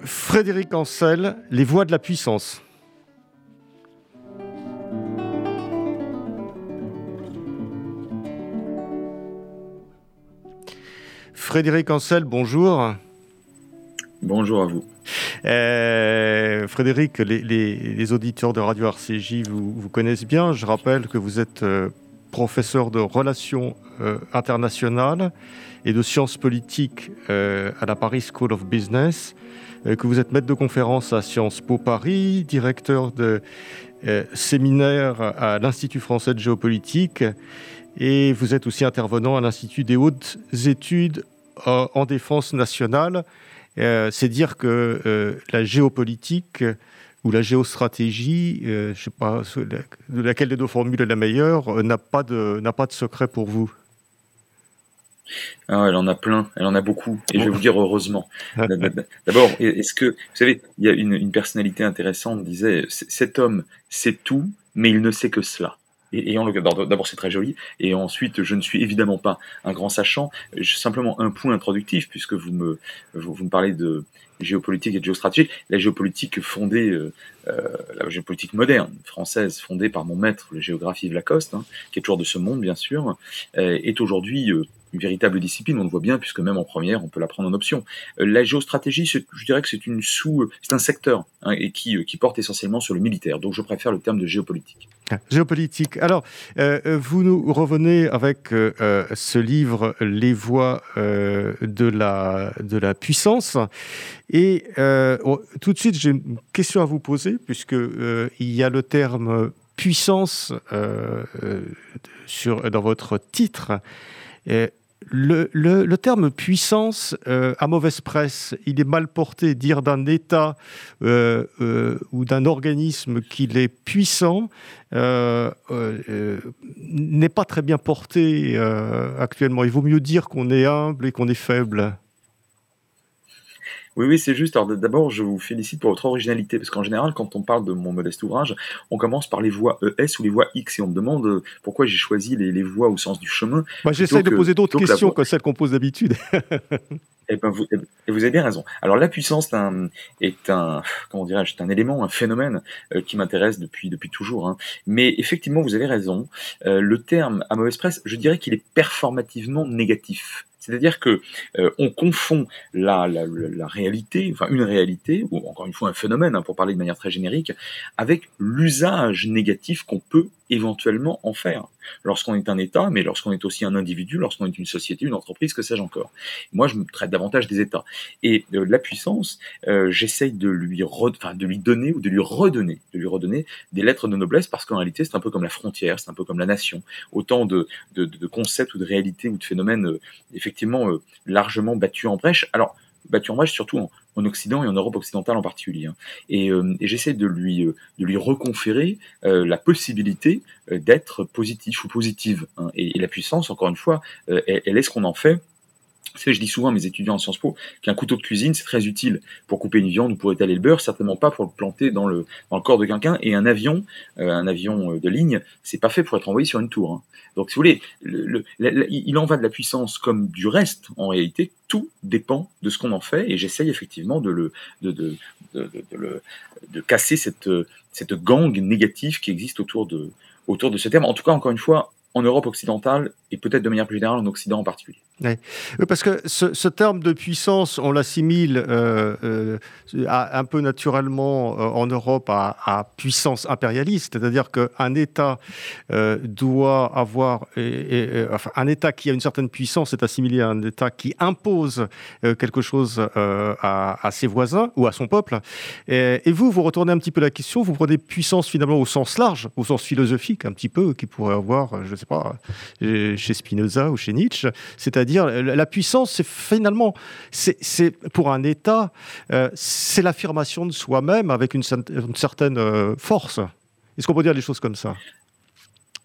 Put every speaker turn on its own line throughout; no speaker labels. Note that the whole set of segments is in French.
Frédéric Ancel, Les voix de la puissance. Frédéric Ancel, bonjour.
Bonjour à vous.
Euh, Frédéric, les, auditeurs de Radio RCJ vous, connaissent bien. Je rappelle que vous êtes euh, professeur de relations euh, internationales et de sciences politiques à la Paris School of Business. Euh, que vous êtes maître de conférence à Sciences Po Paris, directeur de euh, séminaire à l'Institut français de géopolitique et vous êtes aussi intervenant à l'Institut des hautes études en défense nationale. Euh, c'est dire que la géopolitique ou la géostratégie, je ne sais pas de laquelle des deux formules est la meilleure, n'a pas, de, pas de secret pour vous?
Ah, elle en a plein, elle en a beaucoup, et je vais vous dire heureusement. D'abord, est-ce que, vous savez, il y a une, personnalité intéressante disait, cet homme sait tout, mais il ne sait que cela. Et, d'abord, c'est très joli, et ensuite, je ne suis évidemment pas un grand sachant. Simplement un point introductif, puisque vous me, vous, me parlez de géopolitique et de géostratégie. La géopolitique fondée, euh, euh, la géopolitique moderne française, fondée par mon maître, le géographe Yves Lacoste, hein, qui est toujours de ce monde, bien sûr, euh, est aujourd'hui une véritable discipline, on le voit bien, puisque même en première, on peut la prendre en option. Euh, la géostratégie, je dirais que c'est une sous, c'est un secteur hein, et qui, euh, qui porte essentiellement sur le militaire. Donc je préfère le terme de géopolitique.
Ah, géopolitique. Alors, euh, vous nous revenez avec ce livre, Les voies de, la, de la puissance. Et tout de suite, j'ai une question à vous poser, puisque il y a le terme puissance sur, dans votre titre. Le, terme puissance euh, à mauvaise presse, il est mal porté. Dire d'un État euh, euh, ou d'un organisme qu'il est puissant n'est pas très bien porté actuellement. Il vaut mieux dire qu'on est humble et qu'on est faible.
Oui, oui, c'est juste. Alors d'abord, je vous félicite pour votre originalité, parce qu'en général, quand on parle de mon modeste ouvrage, on commence par les voix ES ou les voix X, et on me demande euh, pourquoi j'ai choisi les, voix au sens du chemin.
Moi, j'essaie de poser d'autres questions que celles qu'on pose d'habitude.
Eh ben vous, eh, vous, avez bien raison. Alors la puissance est un, est un comment dirais-je, un élément, un phénomène euh, qui m'intéresse depuis depuis toujours. Hein. Mais effectivement, vous avez raison. Euh, le terme à mauvaise presse, je dirais qu'il est performativement négatif. C'est-à-dire que euh, on confond la, la, la, réalité, enfin une réalité, ou encore une fois un phénomène, hein, pour parler de manière très générique, avec l'usage négatif qu'on peut éventuellement en faire. Lorsqu'on est un État, mais lorsqu'on est aussi un individu, lorsqu'on est une société, une entreprise, que sais-je encore. Moi, je me traite davantage des États. Et euh, la puissance, euh, j'essaye de lui, enfin, de lui donner ou de lui redonner, de lui redonner des lettres de noblesse, parce qu'en réalité, c'est un peu comme la frontière, c'est un peu comme la nation. Autant de, de, de concepts ou de réalités ou de phénomènes euh, effectivement largement battus en brèche. Alors, en brèche, surtout en, Occident et en Europe occidentale en particulier. Hein. Euh, et, j'essaie de lui, euh, de lui reconférer euh, la possibilité d'être positif ou positive. Hein. Et, la puissance, encore une fois, elle est ce qu'on en fait je dis souvent à mes étudiants en Sciences Po qu'un couteau de cuisine, c'est très utile pour couper une viande ou pour étaler le beurre, certainement pas pour le planter dans le, corps de quelqu'un. Et un avion, un avion de ligne, c'est pas fait pour être envoyé sur une tour. Hein. Donc, si vous voulez, le, il en va de la puissance comme du reste. En réalité, tout dépend de ce qu'on en fait. Et j'essaye effectivement de le, de, de, de, le, de casser cette, cette gang négative qui existe autour de, autour de ce terme. En tout cas, encore une fois, en Europe occidentale et peut-être de manière plus générale en Occident en particulier.
Parce que ce, terme de puissance, on l'assimile euh, euh, un peu naturellement euh, en Europe à, puissance impérialiste, c'est-à-dire qu'un État doit avoir, enfin, un État qui a une certaine puissance est assimilé à un État qui impose quelque chose à, à, ses voisins ou à son peuple. Et, et, vous, vous retournez un petit peu la question, vous prenez puissance finalement au sens large, au sens philosophique un petit peu, qui pourrait avoir, je ne sais pas, chez Spinoza ou chez Nietzsche, c'est-à-dire la puissance, c'est finalement, c'est pour un État, c'est l'affirmation de soi-même avec une, certaine force. Est-ce qu'on peut dire des choses comme ça?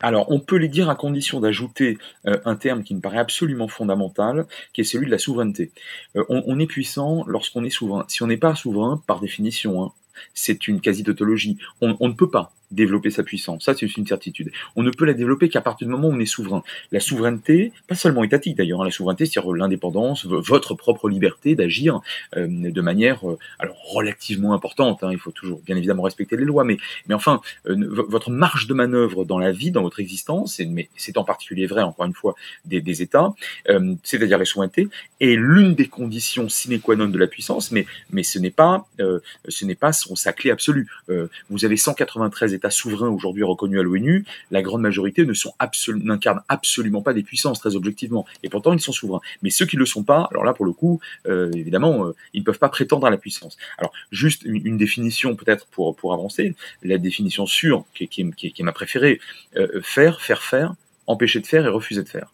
Alors, on peut les dire à condition d'ajouter euh, un terme qui me paraît absolument fondamental, qui est celui de la souveraineté. Euh, on, est puissant lorsqu'on est souverain. Si on n'est pas souverain, par définition, hein, c'est une quasi-tautologie. On, ne peut pas développer sa puissance. Ça, c'est une certitude. On ne peut la développer qu'à partir du moment où on est souverain. La souveraineté, pas seulement étatique d'ailleurs, hein, la souveraineté, c'est l'indépendance, votre propre liberté d'agir euh, de manière euh, alors relativement importante. Hein, il faut toujours bien évidemment respecter les lois, mais, mais enfin, euh, votre marge de manœuvre dans la vie, dans votre existence, et, mais c'est en particulier vrai, encore une fois, des, États, c'est-à-dire la souveraineté, est l'une des conditions sine qua non de la puissance, mais, mais ce n'est pas, ce pas sa clé absolue. vous avez 193 États souverains aujourd'hui reconnus à l'ONU, la grande majorité ne sont n'incarnent absolument pas des puissances, très objectivement. Et pourtant, ils sont souverains. Mais ceux qui ne le sont pas, alors là, pour le coup, euh, évidemment, euh, ils ne peuvent pas prétendre à la puissance. Alors, juste une, définition peut-être pour, pour avancer, la définition sûre, qui, qui, qui, est ma préférée, euh, faire, faire faire, empêcher de faire et refuser de faire.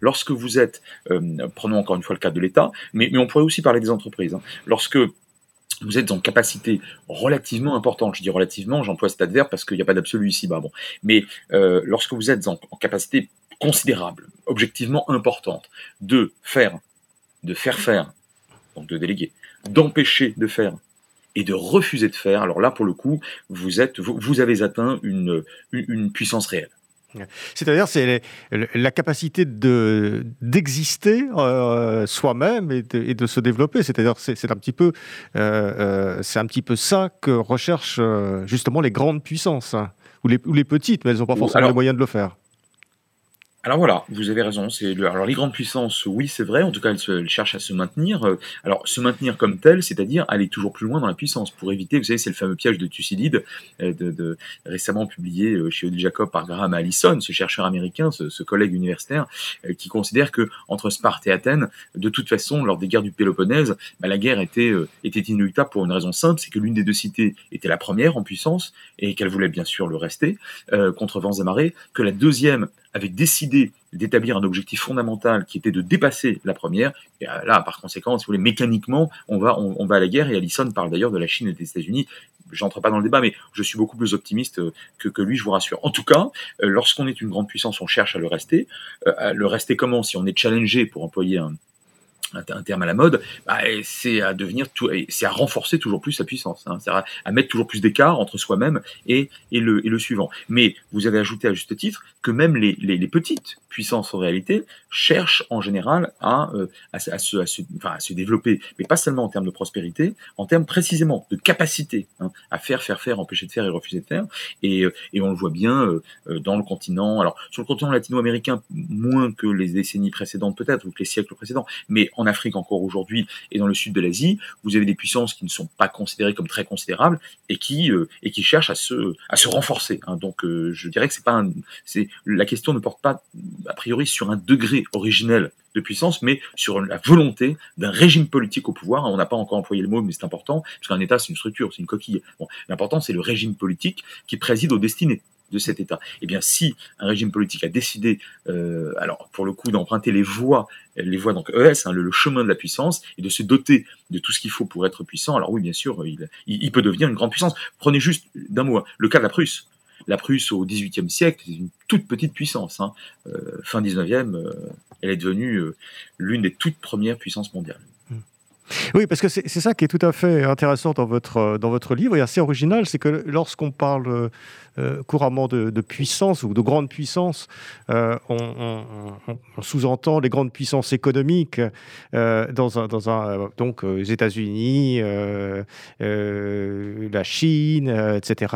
Lorsque vous êtes, prenons encore une fois le cas de l'État, mais, mais on pourrait aussi parler des entreprises, hein. lorsque vous êtes en capacité relativement importante. Je dis relativement, j'emploie cet adverbe parce qu'il n'y a pas d'absolu ici-bas. Bon. Mais euh, lorsque vous êtes en, capacité considérable, objectivement importante, de faire, de faire faire, donc de déléguer, d'empêcher de faire et de refuser de faire, alors là, pour le coup, vous, êtes, vous, avez atteint une, une puissance réelle.
C'est-à-dire, c'est la capacité de d'exister euh, soi-même et, de se développer. C'est-à-dire, c'est un petit peu, euh, euh, c'est un petit peu ça que recherchent justement les grandes puissances hein, ou, les, ou, les, petites, mais elles n'ont pas forcément les moyens de le faire.
Alors voilà, vous avez raison. C'est alors les grandes puissances, oui, c'est vrai. En tout cas, elles, cherchent à se maintenir. Euh, alors se maintenir comme telles, c'est-à-dire aller toujours plus loin dans la puissance pour éviter. Vous savez, c'est le fameux piège de Thucydide, euh, de, récemment publié euh, chez Odile Jacob par Graham Allison, ce chercheur américain, ce, collègue universitaire, qui considère que entre Sparte et Athènes, de toute façon, lors des guerres du Péloponnèse, bah, la guerre était était inéluctable pour une raison simple, c'est que l'une des deux cités était la première en puissance et qu'elle voulait bien sûr le rester contre vents et marées, que la deuxième avait décidé d'établir un objectif fondamental qui était de dépasser la première. Et euh, là, par conséquent, si vous voulez, mécaniquement, on va, on, va à la guerre. Et Allison parle d'ailleurs de la Chine et des États-Unis. J'entre pas dans le débat, mais je suis beaucoup plus optimiste euh, que, lui, je vous rassure. En tout cas, euh, lorsqu'on est une grande puissance, on cherche à le rester. le rester comment Si on est challengé, pour employer un, un terme à la mode, bah, c'est à devenir, c'est à renforcer toujours plus sa puissance, hein, c'est à, mettre toujours plus d'écart entre soi-même et, et, le, et le suivant. Mais vous avez ajouté à juste titre que même les, les, les petites puissances en réalité cherchent en général à, euh, à, se, à, se, enfin, à se développer, mais pas seulement en termes de prospérité, en termes précisément de capacité hein, à faire, faire, faire, empêcher de faire et refuser de faire. Et, euh, et on le voit bien euh, dans le continent, alors sur le continent latino-américain, moins que les décennies précédentes peut-être, ou que les siècles précédents, mais en Afrique encore aujourd'hui et dans le sud de l'Asie, vous avez des puissances qui ne sont pas considérées comme très considérables et qui euh, cherchent à se renforcer. Hein. Donc euh, je dirais que c'est pas c'est la question ne porte pas a priori sur un degré originel de puissance, mais sur la volonté d'un régime politique au pouvoir. On n'a pas encore employé le mot, mais c'est important, parce qu'un État, c'est une structure, c'est une coquille. L'important, c'est le régime politique qui préside aux destinées de cet État. Eh bien, si un régime politique a décidé, euh, alors pour le coup, d'emprunter les voies, les voies donc ES, hein, le, chemin de la puissance, et de se doter de tout ce qu'il faut pour être puissant, alors oui, bien sûr, il, peut devenir une grande puissance. Prenez juste d'un mot le cas de la Prusse. La Prusse au XVIIIe siècle, c'est une toute petite puissance. Hein. Euh, fin XIXe, euh, elle est devenue euh, l'une des toutes premières puissances mondiales.
Oui, parce que c'est ça qui est tout à fait intéressant dans votre, dans votre livre et assez original, c'est que lorsqu'on parle euh, couramment de, puissance ou de grande puissance, euh, on, sous-entend les grandes puissances économiques euh, dans un, dans un, donc les États-Unis, la Chine, etc.,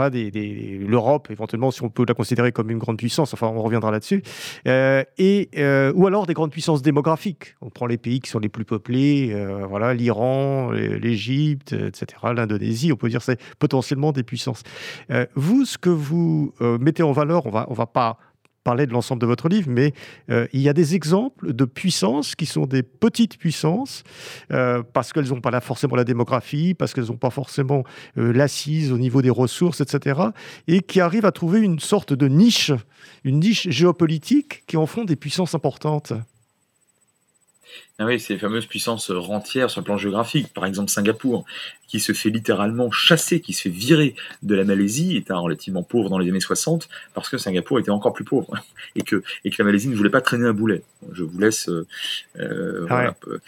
l'Europe éventuellement si on peut la considérer comme une grande puissance, enfin on reviendra là-dessus, et ou alors des grandes puissances démographiques. On prend les pays qui sont les plus peuplés, voilà, l'Iran, l'Égypte, etc., l'Indonésie. On peut dire c'est potentiellement des puissances. vous, ce que vous euh, mettez en valeur, on va, on va pas parler de l'ensemble de votre livre, mais euh, il y a des exemples de puissances qui sont des petites puissances, euh, parce qu'elles n'ont pas forcément la démographie, parce qu'elles n'ont pas forcément euh, l'assise au niveau des ressources, etc., et qui arrivent à trouver une sorte de niche, une niche géopolitique qui en font des puissances importantes.
Ah oui, ces fameuses puissances rentières sur le plan géographique, par exemple Singapour, qui se fait littéralement chasser, qui se fait virer de la Malaisie, étant relativement pauvre dans les années 60, parce que Singapour était encore plus pauvre, et que, et que la Malaisie ne voulait pas traîner un boulet. Je vous laisse... Euh,
euh voilà, euh,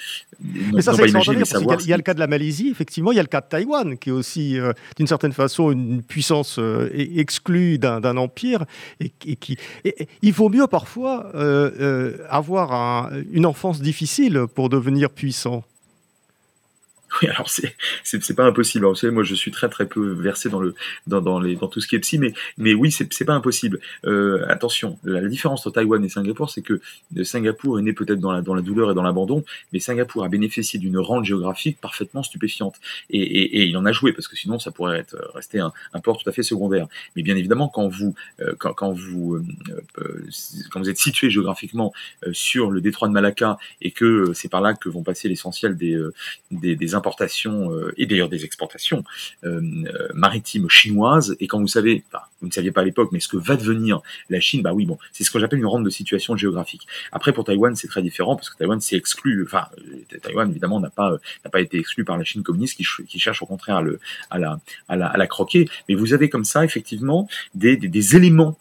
mais ça, c'est extraordinaire, parce il y, a le cas de la Malaisie, effectivement, il y a le cas de Taïwan, qui est aussi, euh, d'une certaine façon, une puissance exclue d'un empire, et, qui... il vaut mieux, parfois, avoir une enfance difficile pour devenir puissant.
Oui, alors c'est c'est pas impossible. vous savez, moi je suis très très peu versé dans le dans, dans les dans tout ce qui est psy, mais mais oui, c'est c'est pas impossible. Euh, attention, la, différence entre Taïwan et Singapour, c'est que Singapour est né peut-être dans la dans la douleur et dans l'abandon, mais Singapour a bénéficié d'une rente géographique parfaitement stupéfiante et, et, et, il en a joué parce que sinon ça pourrait être rester un, un port tout à fait secondaire. Mais bien évidemment, quand vous euh, quand, quand vous euh, quand vous êtes situé géographiquement sur le détroit de Malacca et que c'est par là que vont passer l'essentiel des des, des importations euh, et d'ailleurs des exportations euh, euh, maritimes chinoises. Et quand vous savez, vous ne saviez pas à l'époque, mais ce que va devenir la Chine, bah oui, bon, c'est ce que j'appelle une rente de situation géographique. Après, pour Taïwan, c'est très différent parce que Taïwan s'est exclu. Enfin, Taïwan évidemment n'a pas n'a pas été exclu par la Chine communiste qui, cherche au contraire à, le, à, la, à, la, à la croquer. Mais vous avez comme ça effectivement des, des, éléments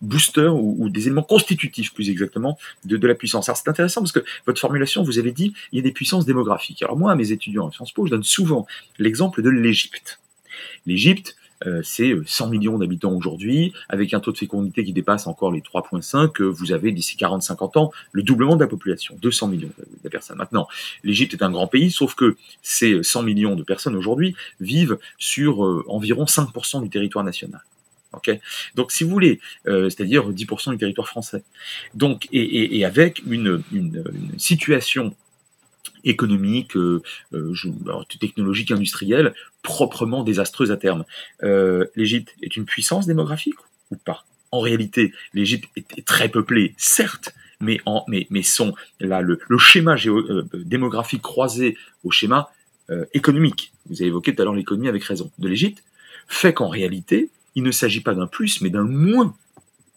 boosters ou, des éléments constitutifs plus exactement de, de la puissance. Alors c'est intéressant parce que votre formulation, vous avez dit, il y a des puissances démographiques. Alors moi, à mes étudiants en Sciences Po, je donne souvent l'exemple de l'Égypte. L'Égypte, euh, c'est 100 millions d'habitants aujourd'hui, avec un taux de fécondité qui dépasse encore les 3,5, vous avez d'ici 40-50 ans le doublement de la population, 200 millions de personnes. Maintenant, l'Égypte est un grand pays, sauf que ces 100 millions de personnes aujourd'hui vivent sur euh, environ 5% du territoire national. Donc, si vous voulez, euh, c'est-à-dire 10% du territoire français. Donc, et, avec une, situation économique, euh, euh technologique, industrielle, proprement désastreuse à terme. L'Égypte est une puissance démographique ou pas? En réalité, l'Égypte est, très peuplée, certes, mais, en, mais, mais son, là, le, le schéma géo, euh, démographique croisé au schéma économique, vous avez évoqué tout à l'heure l'économie avec raison, de l'Égypte, fait qu'en réalité, il ne s'agit pas d'un plus, mais d'un moins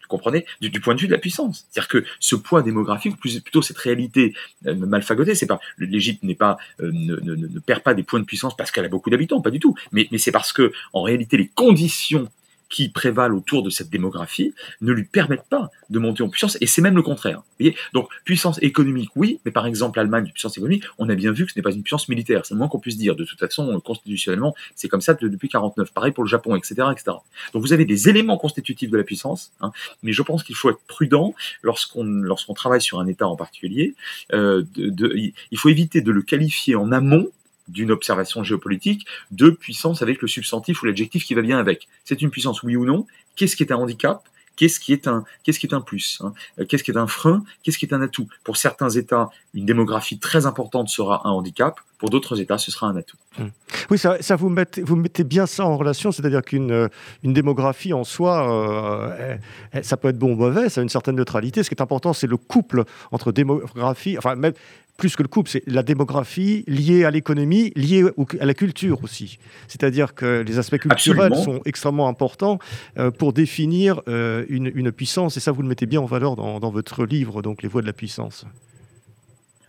comprenez? Du, point de vue de la puissance. C'est-à-dire que ce poids démographique, plus, plutôt cette réalité euh, mal fagotée, c'est pas l'Égypte n'est pas euh, ne, perd pas des points de puissance parce qu'elle a beaucoup d'habitants, pas du tout. Mais c'est parce que en réalité les conditions qui prévalent autour de cette démographie ne lui permettent pas de monter en puissance, et c'est même le contraire. Vous voyez Donc, puissance économique, oui, mais par exemple, l'Allemagne, puissance économique, on a bien vu que ce n'est pas une puissance militaire, c'est le moins qu'on puisse dire. De toute façon, constitutionnellement, c'est comme ça depuis 49. Pareil pour le Japon, etc., etc. Donc, vous avez des éléments constitutifs de la puissance, hein, mais je pense qu'il faut être prudent lorsqu'on lorsqu'on travaille sur un État en particulier. Euh, de, de, il faut éviter de le qualifier en amont d'une observation géopolitique de puissance avec le substantif ou l'adjectif qui va bien avec. C'est une puissance, oui ou non Qu'est-ce qui est un handicap? Qu'est-ce qui est un, qui est un plus hein? Qu'est-ce qui est un frein? Qu'est-ce qui est un atout? Pour certains États, une démographie très importante sera un handicap. Pour d'autres États, ce sera un atout.
Hum. Oui, ça, ça vous, mettez, vous mettez bien ça en relation, c'est-à-dire qu'une euh, une démographie en soi, euh, ça peut être bon ou mauvais, ça a une certaine neutralité. Ce qui est important, c'est le couple entre démographie, enfin même plus que le couple, c'est la démographie liée à l'économie, liée à la culture aussi. C'est-à-dire que les aspects culturels sont extrêmement importants euh, pour définir euh, une, une, puissance, et ça vous le mettez bien en valeur dans, dans votre livre, donc Les voies de la puissance.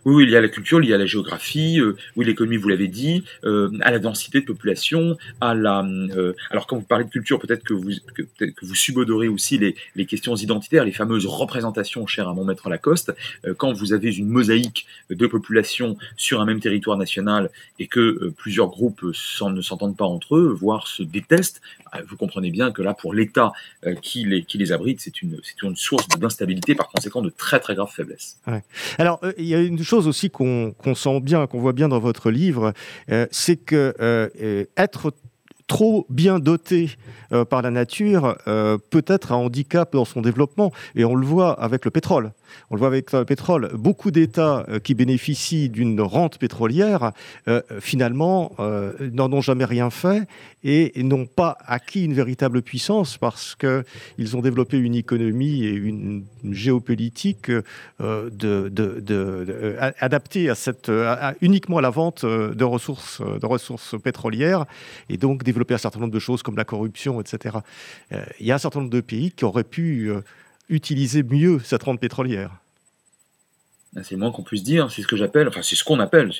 Oui, il y a la culture, il y a la géographie, euh, oui, l'économie, vous l'avez dit, euh, à la densité de population, à la. Euh, alors, quand vous parlez de culture, peut-être que vous que, vous subodorez aussi les, les questions identitaires, les fameuses représentations chères à mon maître Lacoste. Euh, quand vous avez une mosaïque de population sur un même territoire national et que plusieurs groupes ne s'entendent pas entre eux, voire se détestent, vous comprenez bien que là, pour l'État qui les qui les abrite, c'est une une source d'instabilité, par conséquent de très très graves faiblesses.
Ouais. Alors, il y a une chose aussi qu'on sent bien, qu'on voit bien dans votre livre, euh, c'est que euh, euh, être trop bien doté par la nature peut être un handicap dans son développement. Et on le voit avec le pétrole. On le voit avec le pétrole. Beaucoup d'États qui bénéficient d'une rente pétrolière, finalement, n'en ont jamais rien fait et n'ont pas acquis une véritable puissance parce qu'ils ont développé une économie et une géopolitique euh, euh, adaptée à cette, uniquement à la vente de ressources, de ressources pétrolières et donc développer un certain nombre de choses comme la corruption, etc. Euh, il y a un certain nombre de pays qui auraient pu utiliser mieux cette rente pétrolière.
Ben, c'est moins qu'on puisse dire, c'est ce que j'appelle, enfin c'est ce qu'on appelle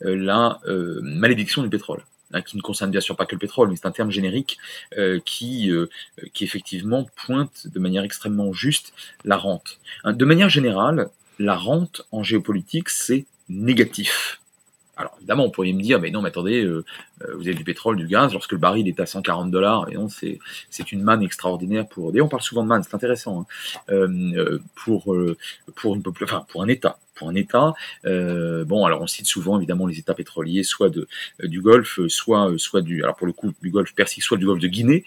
la malédiction du pétrole. Qui ne concerne bien sûr pas que le pétrole, mais c'est un terme générique euh, qui, euh, qui effectivement pointe de manière extrêmement juste la rente. Hein, de manière générale, la rente en géopolitique, c'est négatif. Alors évidemment, on pourrait me dire, mais non, mais attendez, euh, vous avez du pétrole, du gaz, lorsque le baril est à 140 dollars, et non, c'est, c'est une manne extraordinaire pour. D'ailleurs, on parle souvent de manne, c'est intéressant, hein, pour, pour, une, enfin, pour un État pour un État. Euh, bon, alors on cite souvent évidemment les États pétroliers, soit euh, du Golfe, soit, euh, soit du, alors pour le coup du Golfe Persique, soit du Golfe de Guinée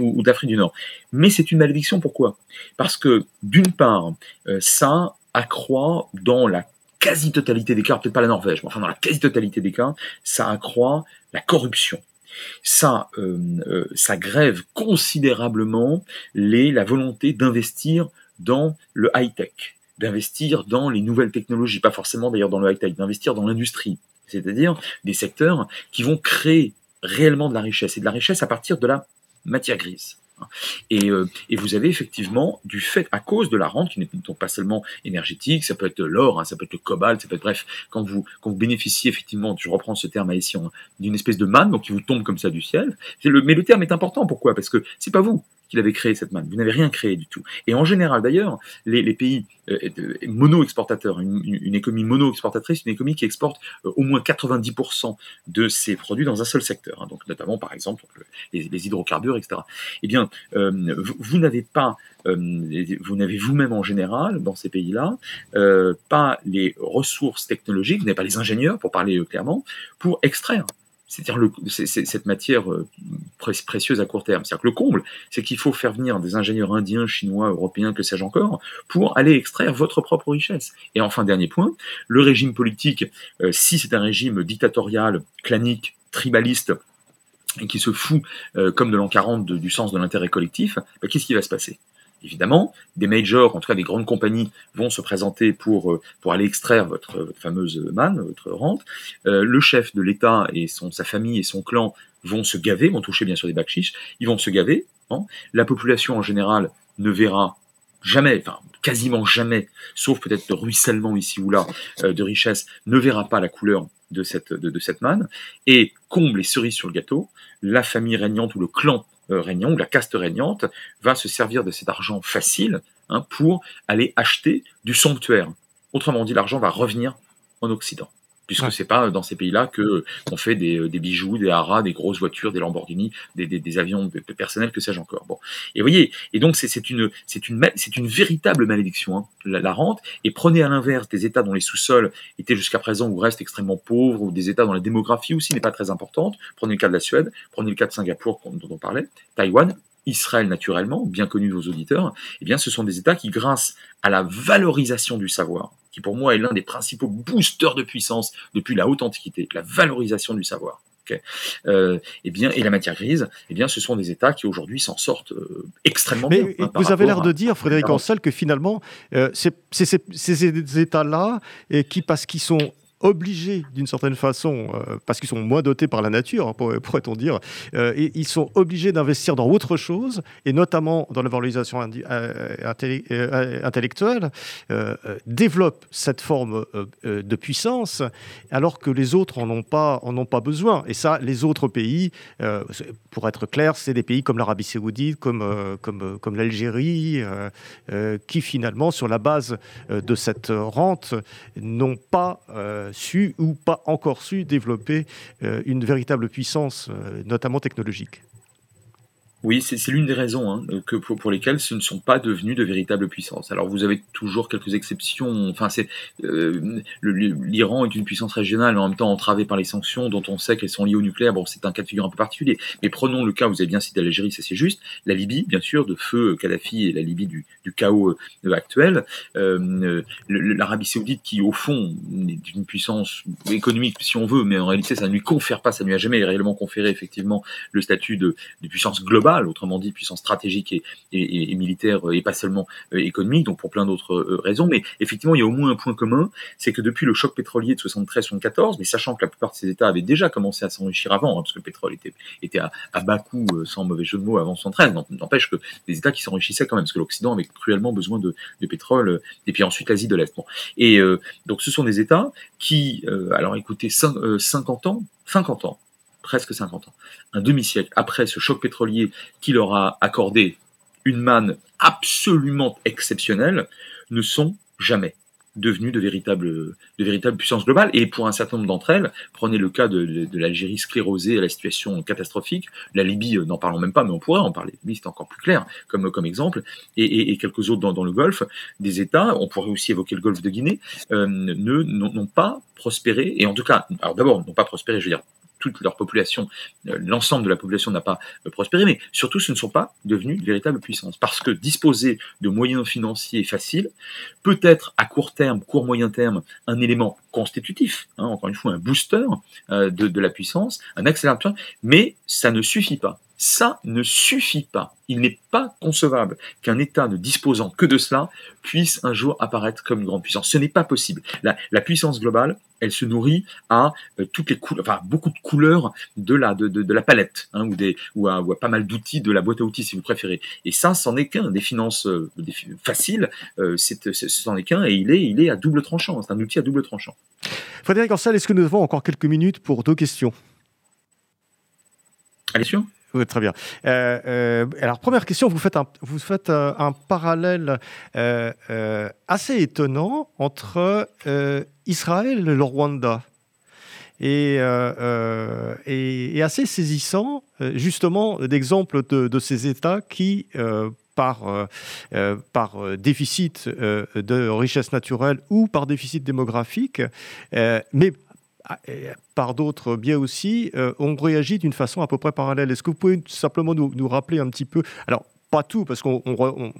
ou, d'Afrique du Nord. Mais c'est une malédiction. Pourquoi? Parce que d'une part, ça accroît dans la quasi-totalité des cas, peut-être pas la Norvège, mais enfin dans la quasi-totalité des cas, ça accroît la corruption. Ça, ça grève considérablement les, la volonté d'investir dans le high-tech d'investir dans les nouvelles technologies, pas forcément d'ailleurs dans le high-tech, d'investir dans l'industrie, c'est-à-dire des secteurs qui vont créer réellement de la richesse, et de la richesse à partir de la matière grise. Et, euh, et, vous avez effectivement, du fait, à cause de la rente, qui n'est donc pas seulement énergétique, ça peut être l'or, hein, ça peut être le cobalt, ça peut être, bref, quand vous, quand vous bénéficiez effectivement, je reprends ce terme hein, d'une espèce de manne, donc qui vous tombe comme ça du ciel. Mais le terme est important, pourquoi? Parce que c'est pas vous qu'il avait créé cette manne. Vous n'avez rien créé du tout. Et en général, d'ailleurs, les, pays euh, mono-exportateurs, une, économie mono-exportatrice, une économie qui exporte euh, au moins 90% de ses produits dans un seul secteur, hein, notamment par exemple les, hydrocarbures, etc. Eh bien, euh, vous, n'avez pas, euh, vous n'avez vous-même en général dans ces pays-là euh, pas les ressources technologiques, vous n'avez pas les ingénieurs, pour parler clairement, pour extraire c'est-à-dire cette matière euh, précieuse à court terme. C'est-à-dire que le comble, c'est qu'il faut faire venir des ingénieurs indiens, chinois, européens, que sais-je encore, pour aller extraire votre propre richesse. Et enfin, dernier point, le régime politique, euh, si c'est un régime dictatorial, clanique, tribaliste, et qui se fout, euh, comme de l'an 40, du sens de l'intérêt collectif, bah, qu'est-ce qui va se passer? Évidemment, des majors, en tout cas des grandes compagnies, vont se présenter pour, euh, pour aller extraire votre, fameuse manne, votre rente. Euh, le chef de l'État et son, sa famille et son clan vont se gaver, vont toucher bien sûr des bacs ils vont se gaver. Hein. La population en général ne verra jamais, enfin quasiment jamais, sauf peut-être de ruissellement ici ou là euh, de richesse, ne verra pas la couleur de cette, de, cette manne. Et comble les cerises sur le gâteau, la famille régnante ou le clan régnant, ou la caste régnante, va se servir de cet argent facile hein, pour aller acheter du sanctuaire. Autrement dit, l'argent va revenir en Occident puisque c'est pas dans ces pays-là que qu'on fait des, des, bijoux, des haras, des grosses voitures, des Lamborghini, des, des, des avions personnels, que sais-je encore. Bon, et voyez, et donc c'est une c'est une c'est une véritable malédiction hein, la, rente. Et prenez à l'inverse des États dont les sous-sols étaient jusqu'à présent ou restent extrêmement pauvres, ou des États dont la démographie aussi n'est pas très importante. Prenez le cas de la Suède, prenez le cas de Singapour dont on parlait, Taïwan. Israël naturellement, bien connu de vos auditeurs, eh bien ce sont des États qui, grâce à la valorisation du savoir, qui pour moi est l'un des principaux boosters de puissance depuis la haute antiquité, la valorisation du savoir. Euh, eh bien, et la matière grise, eh bien, ce sont des États qui aujourd'hui s'en sortent euh, extrêmement bien.
Hein, vous avez l'air de dire, Frédéric Ancel, que finalement, euh, c'est ces États-là qui, parce qu'ils sont obligés d'une certaine façon, euh, parce qu'ils sont moins dotés par la nature, hein, pourrait-on dire, euh, et ils sont obligés d'investir dans autre chose, et notamment dans la valorisation euh, intellectuelle, développent cette forme de puissance, alors que les autres en ont pas, besoin. Et ça, les autres pays, pour être clair, c'est des pays comme l'Arabie saoudite, comme l'Algérie, qui finalement, sur la base de cette rente, n'ont pas su ou pas encore su développer euh, une véritable puissance, euh, notamment technologique.
Oui, c'est l'une des raisons hein, que pour, lesquelles ce ne sont pas devenus de véritables puissances. Alors vous avez toujours quelques exceptions. Enfin, c'est euh, l'Iran est une puissance régionale, mais en même temps entravée par les sanctions, dont on sait qu'elles sont liées au nucléaire. Bon, c'est un cas de figure un peu particulier. Mais prenons le cas, vous avez bien cité l'Algérie, ça c'est juste. La Libye, bien sûr, de feu Kadhafi et la Libye du, chaos euh, actuel. Euh, L'Arabie Saoudite, qui au fond est une puissance économique, si on veut, mais en réalité ça ne lui confère pas, ça ne lui a jamais réellement conféré effectivement le statut de puissance globale autrement dit puissance stratégique et, militaire et pas seulement euh, économique, donc pour plein d'autres euh, raisons. Mais effectivement, il y a au moins un point commun, c'est que depuis le choc pétrolier de 73-74, mais sachant que la plupart de ces États avaient déjà commencé à s'enrichir avant, hein, parce que le pétrole était, à, bas coût, euh, sans mauvais jeu de mots, avant 73, n'empêche que des États qui s'enrichissaient quand même, parce que l'Occident avait cruellement besoin de, pétrole, et puis ensuite l'Asie de l'Est. Et donc ce sont des États qui, alors écoutez, 50 ans, 50 ans, presque 50 ans, un demi-siècle après ce choc pétrolier qui leur a accordé une manne absolument exceptionnelle, ne sont jamais devenus de véritables, de véritables puissances globales. Et pour un certain nombre d'entre elles, prenez le cas de, l'Algérie sclérosée à la situation catastrophique, la Libye, euh, n'en parlons même pas, mais on pourrait en parler, c'est encore plus clair comme, comme exemple, et, quelques autres dans, le Golfe, des États, on pourrait aussi évoquer le Golfe de Guinée, euh, n'ont pas prospéré, et en tout cas, alors d'abord, n'ont pas prospéré, je veux dire, toute leur population, euh, l'ensemble de la population n'a pas euh, prospéré, mais surtout ce ne sont pas devenus de véritables puissances. Parce que disposer de moyens financiers faciles peut être à court terme, court moyen terme, un élément constitutif, hein, encore une fois un booster euh, de, de, la puissance, un accélérateur, mais ça ne suffit pas. Ça ne suffit pas. Il n'est pas concevable qu'un État ne disposant que de cela puisse un jour apparaître comme une grande puissance. Ce n'est pas possible. La, puissance globale, elle se nourrit à euh, toutes les couleurs, enfin beaucoup de couleurs de la de, de, la palette, hein, ou des ou à, pas mal d'outils de la boîte à outils si vous préférez. Et ça, c'en est qu'un. Des finances euh, faciles, euh, c'en est qu'un, et il est il est à double tranchant. C'est un outil à double tranchant.
Frédéric Ancel, est-ce que nous avons encore quelques minutes pour deux questions?
Allez sûr?
Oui, très bien. Euh, euh, alors, première question, vous faites un, euh, parallèle assez étonnant entre Israël et le Rwanda. Et, assez saisissant, justement, d'exemples de, ces États qui, par, déficit de richesse naturelle ou par déficit démographique, mais par d'autres biais aussi, euh, ont réagi d'une façon à peu près parallèle. Est-ce que vous pouvez simplement nous, rappeler un petit peu Alors, pas tout, parce qu'on on,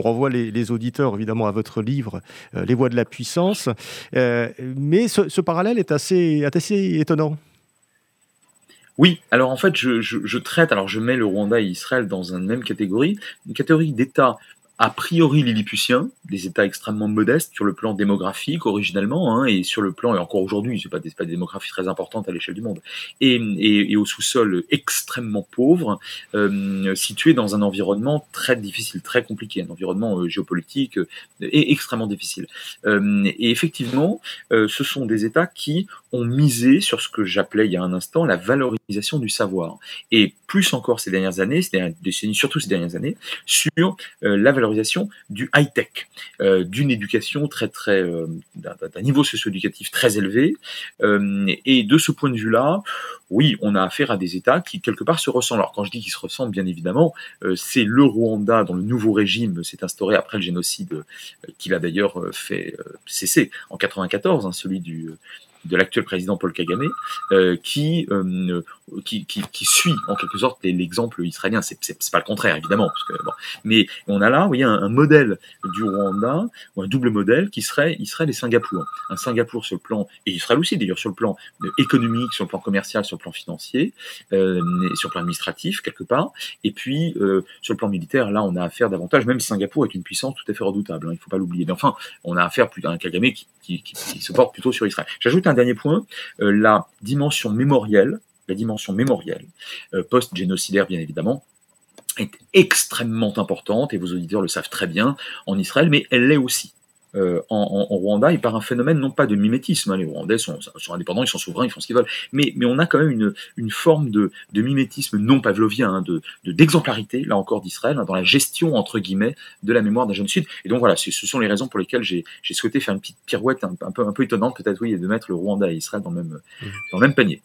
renvoie les, auditeurs évidemment à votre livre euh, Les voies de la puissance, euh, mais ce, parallèle est assez, assez étonnant.
Oui, alors en fait, je, je, traite, alors je mets le Rwanda et Israël dans une même catégorie, une catégorie d'États a priori lilliputiens, des États extrêmement modestes sur le plan démographique originellement, hein, et sur le plan, et encore aujourd'hui, c'est pas des, pas des démographies très importantes à l'échelle du monde, et, et, et au sous-sol extrêmement pauvre, euh, situé dans un environnement très difficile, très compliqué, un environnement euh, géopolitique euh, et extrêmement difficile. Euh, et effectivement, euh, ce sont des États qui ont misé sur ce que j'appelais il y a un instant la valorisation du savoir, et plus encore ces dernières années, ces dernières surtout ces dernières années, sur la valorisation du high-tech, euh, d'une éducation très très euh, d'un niveau socio-éducatif très élevé. Euh, et de ce point de vue-là, oui, on a affaire à des États qui quelque part se ressemblent. Alors quand je dis qu'ils se ressemblent, bien évidemment, c'est le Rwanda dont le nouveau régime s'est instauré après le génocide qu'il a d'ailleurs fait cesser en 94, hein, celui du de l'actuel président Paul Kagame, euh, qui, euh, qui, qui, qui, suit en quelque sorte l'exemple israélien. C'est, c'est, pas le contraire évidemment, parce que, bon. mais on a là, vous voyez, un, un, modèle du Rwanda ou un double modèle qui serait Israël et Singapour. Un Singapour sur le plan et Israël aussi d'ailleurs sur le plan économique, sur le plan commercial, sur le plan financier, euh, sur le plan administratif quelque part, et puis euh, sur le plan militaire, là on a affaire davantage. Même Singapour est une puissance tout à fait redoutable, hein, il faut pas l'oublier. Mais enfin, on a affaire plus à un Kagame qui, qui se porte plutôt sur Israël. J'ajoute un dernier point, euh, la dimension mémorielle, la dimension mémorielle, euh, post-génocidaire bien évidemment, est extrêmement importante, et vos auditeurs le savent très bien, en Israël, mais elle l'est aussi euh, en, Rwanda et par un phénomène non pas de mimétisme. Hein, les Rwandais sont, indépendants, ils sont souverains, ils font ce qu'ils veulent. Mais, mais on a quand même une, une forme de, de mimétisme non pavlovien, hein, de d'exemplarité, là encore d'Israël, hein, dans la gestion, entre guillemets, de la mémoire d'un jeune sud. Et donc voilà, ce sont les raisons pour lesquelles j'ai souhaité faire une petite pirouette un, peu, un peu étonnante, peut-être, oui, et de mettre le Rwanda et Israël dans le même, mmh. dans le même panier.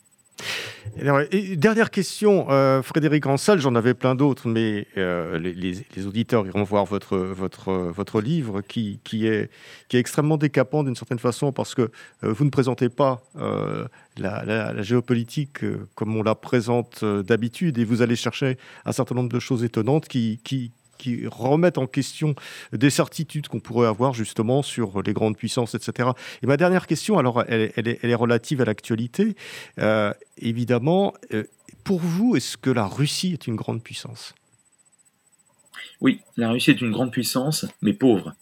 Dernière question, euh, Frédéric Ansel, j'en avais plein d'autres, mais euh, les, auditeurs iront voir votre, votre, votre livre qui, qui, est, qui est extrêmement décapant d'une certaine façon parce que euh, vous ne présentez pas la, géopolitique comme on la présente d'habitude et vous allez chercher un certain nombre de choses étonnantes qui, qui remettent en question des certitudes qu'on pourrait avoir justement sur les grandes puissances, etc. Et ma dernière question, alors elle, est, relative à l'actualité. Euh, évidemment, euh, pour vous, est-ce que la Russie est une grande puissance?
Oui, la Russie est une grande puissance, mais pauvre.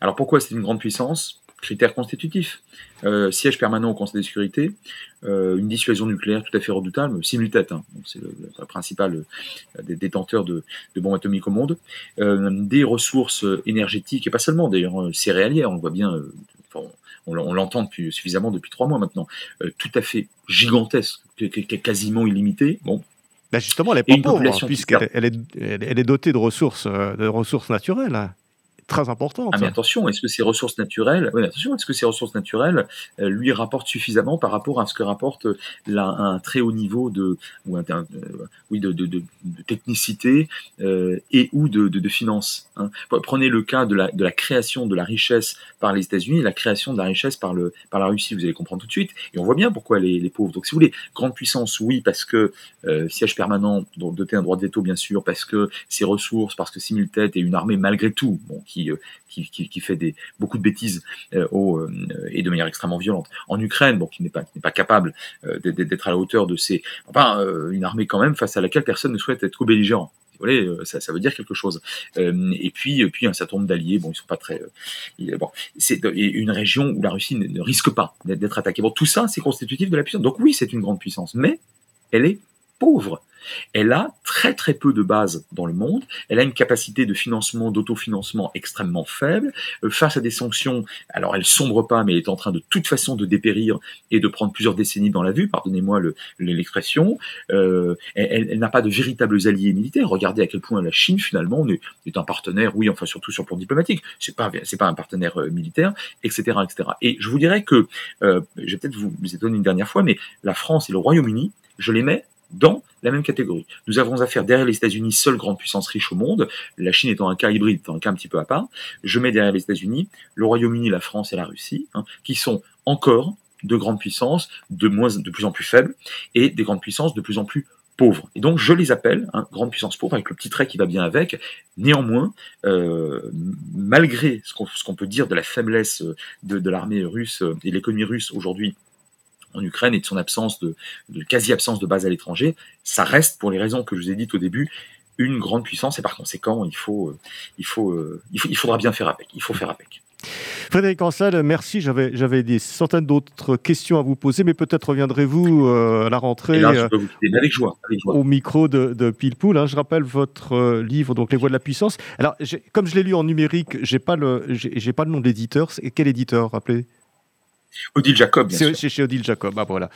Alors pourquoi c'est une grande puissance? Critères constitutifs. Euh, siège permanent au Conseil de sécurité, euh, une dissuasion nucléaire tout à fait redoutable, simultête, hein, c'est le, principal euh, des détenteurs de, bombes atomiques au monde, des ressources énergétiques, et pas seulement d'ailleurs céréalières, on le voit bien, on, l'entend depuis, suffisamment depuis trois mois maintenant, tout à fait gigantesque, quasiment illimité. Bon,
ben justement, elle est pas pauvre, hein, puisqu'elle elle est, elle est, dotée de ressources, de ressources naturelles. Très importante.
Ah mais attention, est-ce que ces ressources naturelles, attention, est-ce que ces ressources naturelles euh, lui rapportent suffisamment par rapport à ce que rapporte un très haut niveau de, ou un, euh, oui, de, de, de, technicité euh, et ou de, de, finance. Hein. Prenez le cas de la, de la création de la richesse par les États-Unis et la création de la richesse par, le, par la Russie. Vous allez comprendre tout de suite. Et on voit bien pourquoi les, les pauvres. Donc, si vous voulez, grande puissance, oui, parce que siège permanent, doté un droit de veto, bien sûr, parce que ses ressources, parce que simultète et une armée malgré tout, bon, euh, qui, qui, fait beaucoup de bêtises euh, euh, et de manière extrêmement violente. En Ukraine, bon, qui n'est pas, pas capable d'être à la hauteur de ces... Enfin, une armée quand même face à laquelle personne ne souhaite être co-belligérant. Ça, ça, veut dire quelque chose. et puis, puis un certain nombre d'alliés, bon, ils sont pas très. bon, c'est une région où la Russie ne, ne risque pas d'être attaquée. Bon, tout ça, c'est constitutif de la puissance. Donc oui, c'est une grande puissance, mais elle est pauvre. Elle a très très peu de bases dans le monde, elle a une capacité de financement, d'autofinancement extrêmement faible. Euh, face à des sanctions, alors elle sombre pas, mais elle est en train de toute façon de dépérir et de prendre plusieurs décennies dans la vue, pardonnez-moi l'expression. Euh, elle, n'a pas de véritables alliés militaires. Regardez à quel point la Chine finalement est, un partenaire, oui, enfin surtout sur le plan diplomatique, c'est pas c'est pas un partenaire euh, militaire, etc., etc. Et je vous dirais que, euh, je vais peut-être vous, vous étonner une dernière fois, mais la France et le Royaume-Uni, je les mets dans la même catégorie. Nous avons affaire derrière les États-Unis, seule grande puissance riche au monde, la Chine étant un cas hybride, un cas un petit peu à part. Je mets derrière les États-Unis le Royaume-Uni, la France et la Russie, hein, qui sont encore de grandes puissances, de, moins, de plus en plus faibles, et des grandes puissances de plus en plus pauvres. Et donc je les appelle hein, grandes puissances pauvres, avec le petit trait qui va bien avec. Néanmoins, euh, malgré ce qu'on peut dire de la faiblesse de, de l'armée russe et de l'économie russe aujourd'hui, en Ukraine et de son absence de, quasi-absence de base à l'étranger, ça reste, pour les raisons que je vous ai dites au début, une grande puissance et par conséquent, il, faut, euh, il, faut, euh, il, faut, il faudra bien faire avec. Il faut faire avec.
Frédéric Ansel, merci. J'avais, j'avais des centaines d'autres questions à vous poser, mais peut-être reviendrez-vous euh, à la rentrée
avec joie,
au micro de, de Pilpoul. Hein. Je rappelle votre livre, donc Les Voix de la Puissance. Alors, comme je l'ai lu en numérique, j'ai pas le, j'ai, pas le nom d'éditeur. Quel éditeur, rappelez?
Odile Jacob,
C'est chez Odile Jacob, ah, voilà.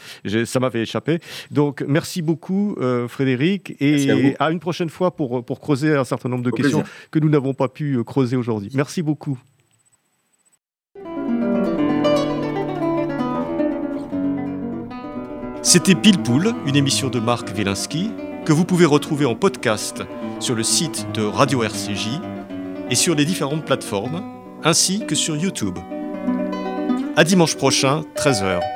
ça m'avait échappé. Donc, merci beaucoup, euh, Frédéric, et à, une prochaine fois pour, pour creuser un certain nombre de questions que nous n'avons pas pu euh, creuser aujourd'hui. Merci beaucoup. C'était Pile Poule, une émission de Marc Wielinski, que vous pouvez retrouver en podcast sur le site de Radio RCJ et sur les différentes plateformes, ainsi que sur YouTube. À dimanche prochain, 13h.